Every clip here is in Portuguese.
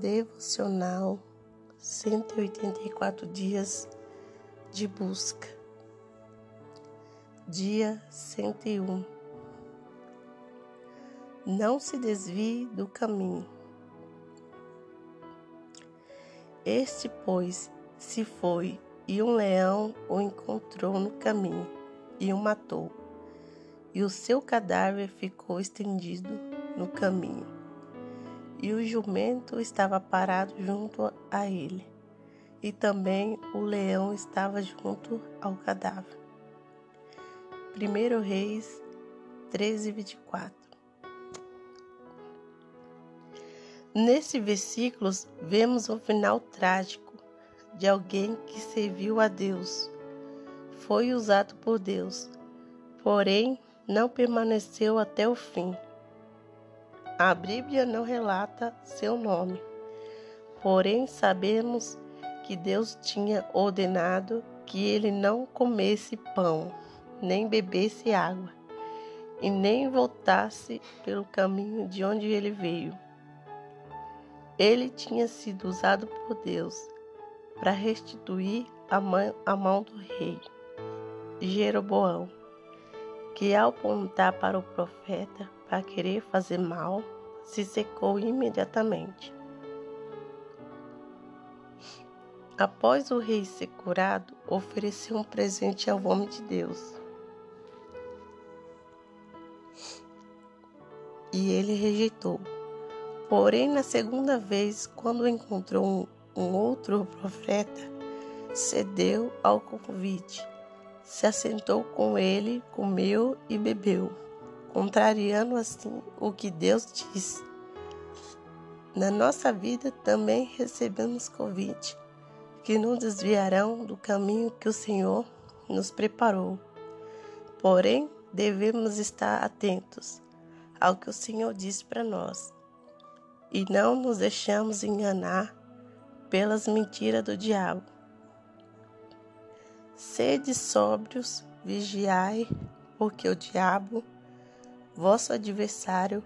Devocional 184 dias de busca. Dia 101. Não se desvie do caminho. Este, pois, se foi, e um leão o encontrou no caminho e o matou, e o seu cadáver ficou estendido no caminho e o jumento estava parado junto a ele, e também o leão estava junto ao cadáver. 1 Reis 13, 24 Nesse versículo, vemos o final trágico de alguém que serviu a Deus. Foi usado por Deus, porém não permaneceu até o fim. A Bíblia não relata seu nome, porém sabemos que Deus tinha ordenado que ele não comesse pão, nem bebesse água, e nem voltasse pelo caminho de onde ele veio. Ele tinha sido usado por Deus para restituir a mão, a mão do rei Jeroboão, que ao apontar para o profeta para querer fazer mal, se secou imediatamente. Após o rei ser curado, ofereceu um presente ao homem de Deus. E ele rejeitou. Porém, na segunda vez, quando encontrou um, um outro profeta, cedeu ao convite, se assentou com ele, comeu e bebeu contrariando assim o que Deus diz. Na nossa vida também recebemos convite que nos desviarão do caminho que o Senhor nos preparou. Porém, devemos estar atentos ao que o Senhor diz para nós e não nos deixamos enganar pelas mentiras do diabo. Sede sóbrios, vigiai, porque o diabo vosso adversário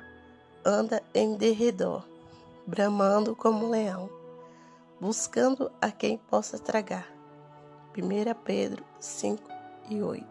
anda em derredor, bramando como um leão, buscando a quem possa tragar. 1 Pedro 5 e 8